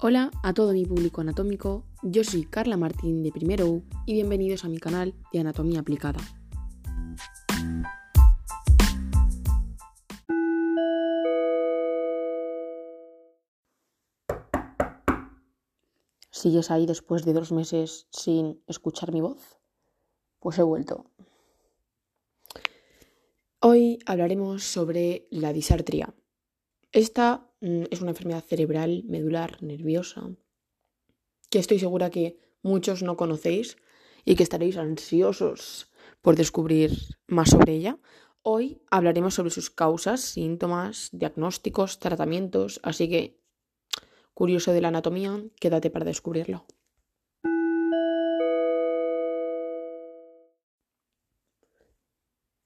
Hola a todo mi público anatómico, yo soy Carla Martín de Primero U y bienvenidos a mi canal de Anatomía Aplicada. ¿Sigues ahí después de dos meses sin escuchar mi voz? Pues he vuelto. Hoy hablaremos sobre la disartria. Esta Mm, es una enfermedad cerebral, medular, nerviosa, que estoy segura que muchos no conocéis y que estaréis ansiosos por descubrir más sobre ella. Hoy hablaremos sobre sus causas, síntomas, diagnósticos, tratamientos, así que, curioso de la anatomía, quédate para descubrirlo.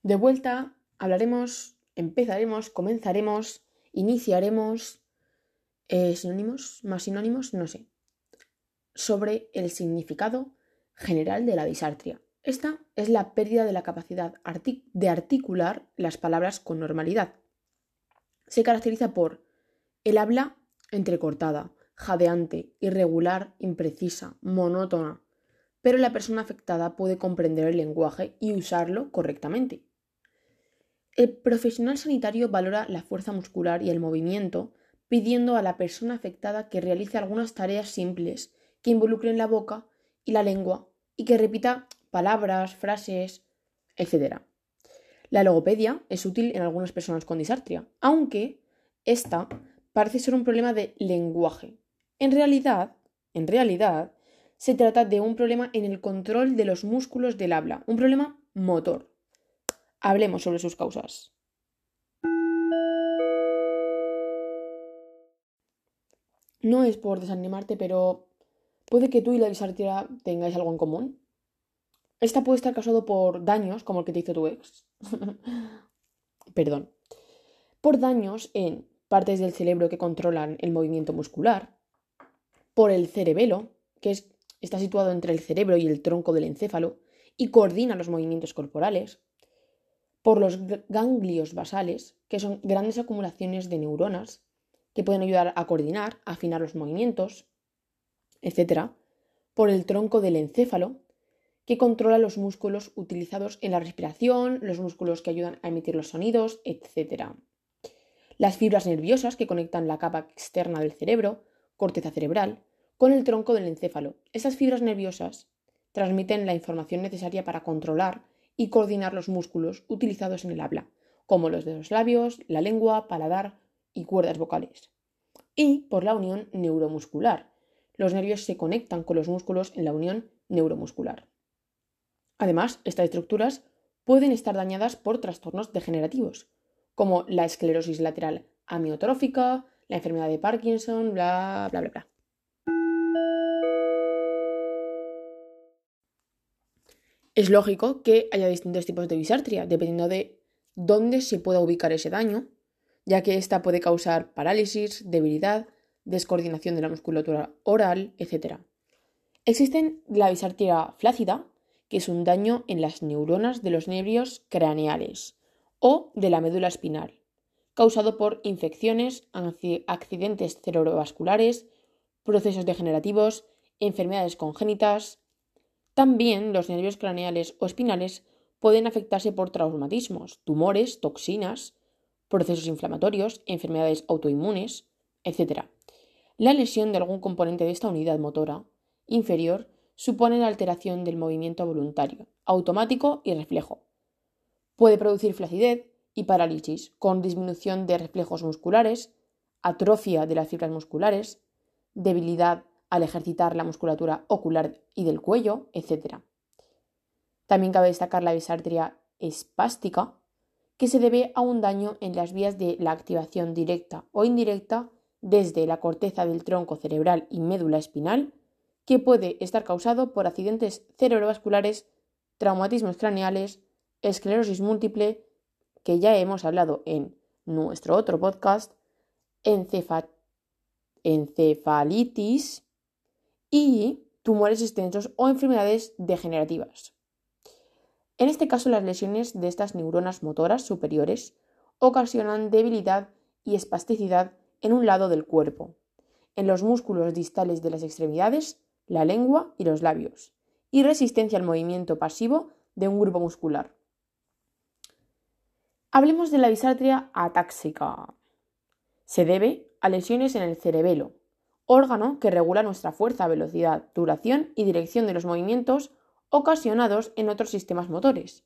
De vuelta, hablaremos, empezaremos, comenzaremos iniciaremos eh, sinónimos, más sinónimos, no sé, sobre el significado general de la disartria. Esta es la pérdida de la capacidad de articular las palabras con normalidad. Se caracteriza por el habla entrecortada, jadeante, irregular, imprecisa, monótona, pero la persona afectada puede comprender el lenguaje y usarlo correctamente. El profesional sanitario valora la fuerza muscular y el movimiento, pidiendo a la persona afectada que realice algunas tareas simples que involucren la boca y la lengua y que repita palabras, frases, etc. La logopedia es útil en algunas personas con disartria, aunque esta parece ser un problema de lenguaje. En realidad, en realidad, se trata de un problema en el control de los músculos del habla, un problema motor. Hablemos sobre sus causas. No es por desanimarte, pero puede que tú y la disartria tengáis algo en común. Esta puede estar causado por daños, como el que te hizo tu ex. Perdón. Por daños en partes del cerebro que controlan el movimiento muscular. Por el cerebelo, que está situado entre el cerebro y el tronco del encéfalo y coordina los movimientos corporales por los ganglios basales, que son grandes acumulaciones de neuronas que pueden ayudar a coordinar, afinar los movimientos, etc. Por el tronco del encéfalo, que controla los músculos utilizados en la respiración, los músculos que ayudan a emitir los sonidos, etc. Las fibras nerviosas que conectan la capa externa del cerebro, corteza cerebral, con el tronco del encéfalo. Estas fibras nerviosas transmiten la información necesaria para controlar y coordinar los músculos utilizados en el habla, como los de los labios, la lengua, paladar y cuerdas vocales. Y por la unión neuromuscular. Los nervios se conectan con los músculos en la unión neuromuscular. Además, estas estructuras pueden estar dañadas por trastornos degenerativos, como la esclerosis lateral amiotrófica, la enfermedad de Parkinson, bla, bla, bla, bla. Es lógico que haya distintos tipos de disartria, dependiendo de dónde se pueda ubicar ese daño, ya que ésta puede causar parálisis, debilidad, descoordinación de la musculatura oral, etc. Existen la disartria flácida, que es un daño en las neuronas de los nervios craneales o de la médula espinal, causado por infecciones, accidentes cerebrovasculares, procesos degenerativos, enfermedades congénitas, también los nervios craneales o espinales pueden afectarse por traumatismos, tumores, toxinas, procesos inflamatorios, enfermedades autoinmunes, etc. La lesión de algún componente de esta unidad motora inferior supone la alteración del movimiento voluntario, automático y reflejo. Puede producir flacidez y parálisis, con disminución de reflejos musculares, atrofia de las fibras musculares, debilidad al ejercitar la musculatura ocular y del cuello, etc. También cabe destacar la disartria espástica, que se debe a un daño en las vías de la activación directa o indirecta desde la corteza del tronco cerebral y médula espinal, que puede estar causado por accidentes cerebrovasculares, traumatismos craneales, esclerosis múltiple, que ya hemos hablado en nuestro otro podcast, encefalitis y tumores extensos o enfermedades degenerativas. En este caso, las lesiones de estas neuronas motoras superiores ocasionan debilidad y espasticidad en un lado del cuerpo. en los músculos distales de las extremidades, la lengua y los labios, y resistencia al movimiento pasivo de un grupo muscular. Hablemos de la disartria atáxica. Se debe a lesiones en el cerebelo, órgano que regula nuestra fuerza, velocidad, duración y dirección de los movimientos ocasionados en otros sistemas motores,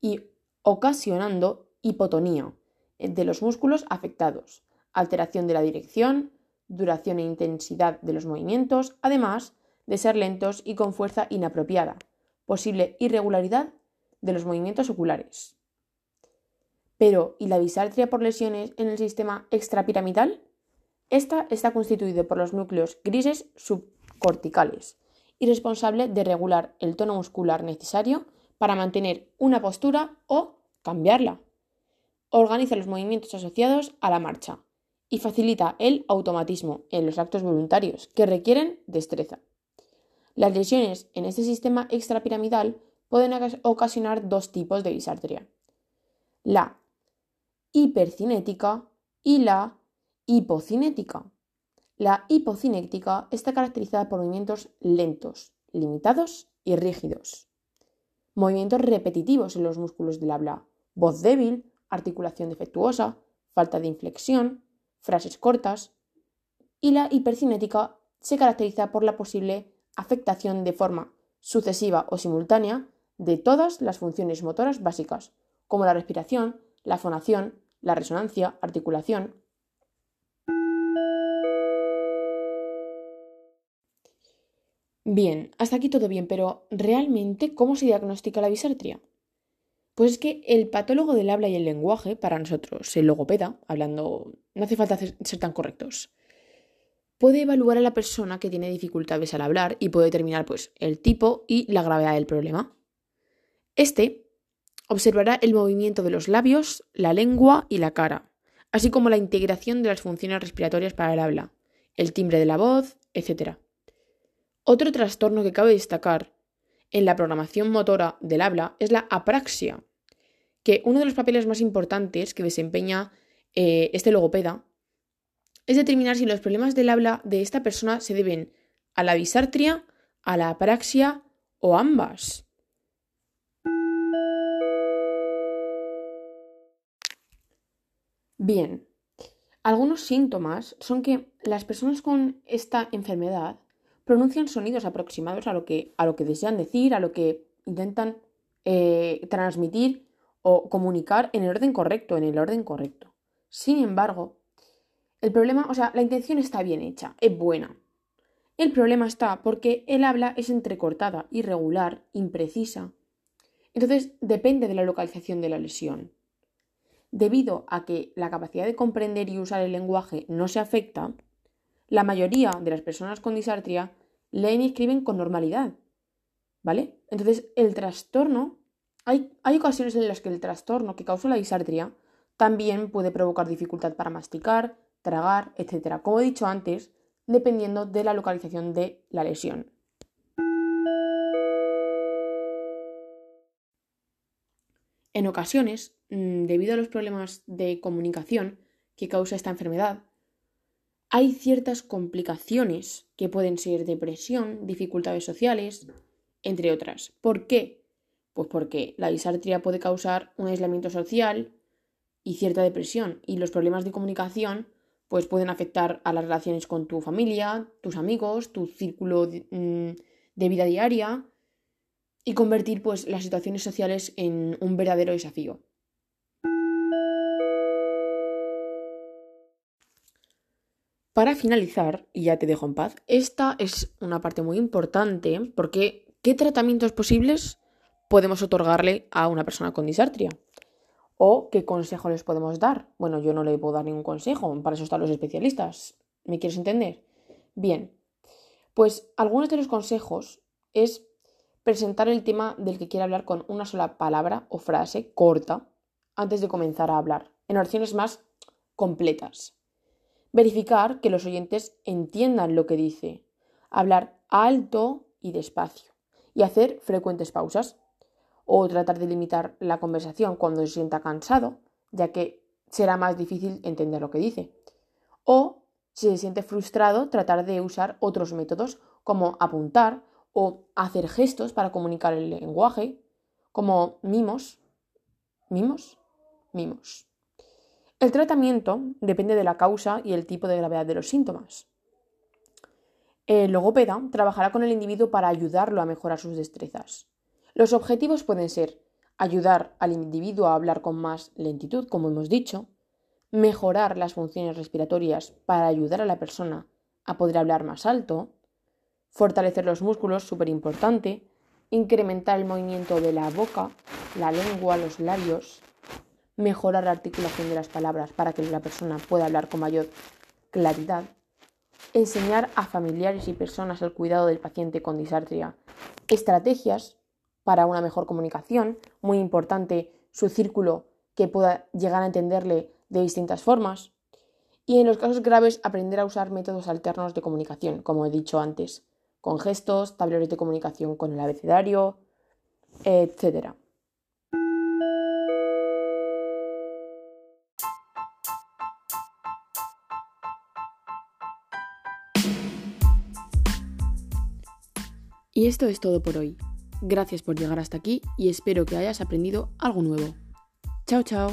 y ocasionando hipotonía de los músculos afectados, alteración de la dirección, duración e intensidad de los movimientos, además de ser lentos y con fuerza inapropiada, posible irregularidad de los movimientos oculares. Pero, ¿y la disartria por lesiones en el sistema extrapiramidal? Esta está constituida por los núcleos grises subcorticales y responsable de regular el tono muscular necesario para mantener una postura o cambiarla. Organiza los movimientos asociados a la marcha y facilita el automatismo en los actos voluntarios que requieren destreza. Las lesiones en este sistema extrapiramidal pueden ocasionar dos tipos de disartria. La hipercinética y la hipocinética. La hipocinética está caracterizada por movimientos lentos, limitados y rígidos. Movimientos repetitivos en los músculos del habla, voz débil, articulación defectuosa, falta de inflexión, frases cortas. Y la hipercinética se caracteriza por la posible afectación de forma sucesiva o simultánea de todas las funciones motoras básicas, como la respiración, la fonación, la resonancia, articulación, Bien, hasta aquí todo bien, pero ¿realmente cómo se diagnostica la bisartria? Pues es que el patólogo del habla y el lenguaje, para nosotros, el logopeda, hablando, no hace falta ser tan correctos, puede evaluar a la persona que tiene dificultades al hablar y puede determinar pues, el tipo y la gravedad del problema. Este observará el movimiento de los labios, la lengua y la cara, así como la integración de las funciones respiratorias para el habla, el timbre de la voz, etc. Otro trastorno que cabe destacar en la programación motora del habla es la apraxia, que uno de los papeles más importantes que desempeña eh, este logopeda es determinar si los problemas del habla de esta persona se deben a la bisartria, a la apraxia o ambas. Bien, algunos síntomas son que las personas con esta enfermedad pronuncian sonidos aproximados a lo que, a lo que desean decir, a lo que intentan eh, transmitir o comunicar en el orden correcto, en el orden correcto. Sin embargo, el problema, o sea, la intención está bien hecha, es buena. El problema está porque el habla es entrecortada, irregular, imprecisa. Entonces depende de la localización de la lesión. Debido a que la capacidad de comprender y usar el lenguaje no se afecta, la mayoría de las personas con disartria leen y escriben con normalidad. ¿Vale? Entonces, el trastorno, hay, hay ocasiones en las que el trastorno que causa la disartria también puede provocar dificultad para masticar, tragar, etc. Como he dicho antes, dependiendo de la localización de la lesión. En ocasiones, mm, debido a los problemas de comunicación que causa esta enfermedad, hay ciertas complicaciones que pueden ser depresión, dificultades sociales, entre otras. ¿Por qué? Pues porque la disartria puede causar un aislamiento social y cierta depresión y los problemas de comunicación pues pueden afectar a las relaciones con tu familia, tus amigos, tu círculo de, mm, vida diaria y convertir pues las situaciones sociales en un verdadero desafío. Para finalizar, y ya te dejo en paz, esta es una parte muy importante porque ¿qué tratamientos posibles podemos otorgarle a una persona con disartria? ¿O qué consejo les podemos dar? Bueno, yo no le puedo dar ningún consejo, para eso están los especialistas. ¿Me quieres entender? Bien, pues algunos de los consejos es presentar el tema del que quiere hablar con una sola palabra o frase corta antes de comenzar a hablar, en oraciones más completas. Verificar que los oyentes entiendan lo que dice. Hablar alto y despacio. Y hacer frecuentes pausas. O tratar de limitar la conversación cuando se sienta cansado, ya que será más difícil entender lo que dice. O Si se siente frustrado, tratar de usar otros métodos como apuntar o hacer gestos para comunicar el lenguaje, como mimos. ¿Mimos? Mimos. El tratamiento depende de la causa y el tipo de gravedad de los síntomas. El logopeda trabajará con el individuo para ayudarlo a mejorar sus destrezas. Los objetivos pueden ser ayudar al individuo a hablar con más lentitud, como hemos dicho, mejorar las funciones respiratorias para ayudar a la persona a poder hablar más alto, fortalecer los músculos, súper importante, incrementar el movimiento de la boca, la lengua, los labios, mejorar la articulación de las palabras para que la persona pueda hablar con mayor claridad, enseñar a familiares y personas el cuidado del paciente con disartria, estrategias para una mejor comunicación, muy importante su círculo que pueda llegar a entenderle de distintas formas, y en los casos graves aprender a usar métodos alternos de comunicación, como he dicho antes, con gestos, tableros de comunicación con el abecedario, etc. Y esto es todo por hoy. Gracias por llegar hasta aquí y espero que hayas aprendido algo nuevo. Chao, chao.